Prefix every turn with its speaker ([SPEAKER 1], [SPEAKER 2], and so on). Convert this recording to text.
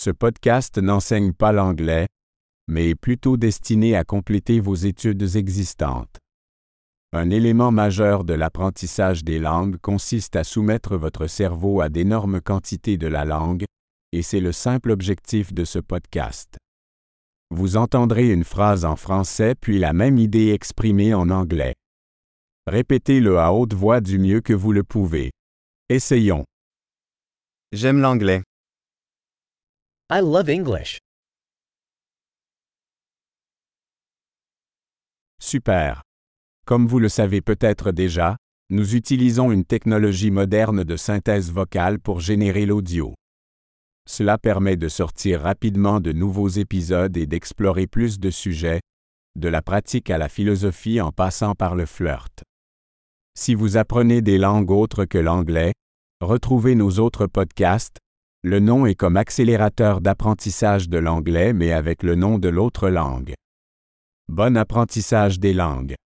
[SPEAKER 1] Ce podcast n'enseigne pas l'anglais, mais est plutôt destiné à compléter vos études existantes. Un élément majeur de l'apprentissage des langues consiste à soumettre votre cerveau à d'énormes quantités de la langue, et c'est le simple objectif de ce podcast. Vous entendrez une phrase en français puis la même idée exprimée en anglais. Répétez-le à haute voix du mieux que vous le pouvez. Essayons.
[SPEAKER 2] J'aime l'anglais.
[SPEAKER 3] I love English.
[SPEAKER 1] Super. Comme vous le savez peut-être déjà, nous utilisons une technologie moderne de synthèse vocale pour générer l'audio. Cela permet de sortir rapidement de nouveaux épisodes et d'explorer plus de sujets, de la pratique à la philosophie en passant par le flirt. Si vous apprenez des langues autres que l'anglais, retrouvez nos autres podcasts. Le nom est comme accélérateur d'apprentissage de l'anglais mais avec le nom de l'autre langue. Bon apprentissage des langues.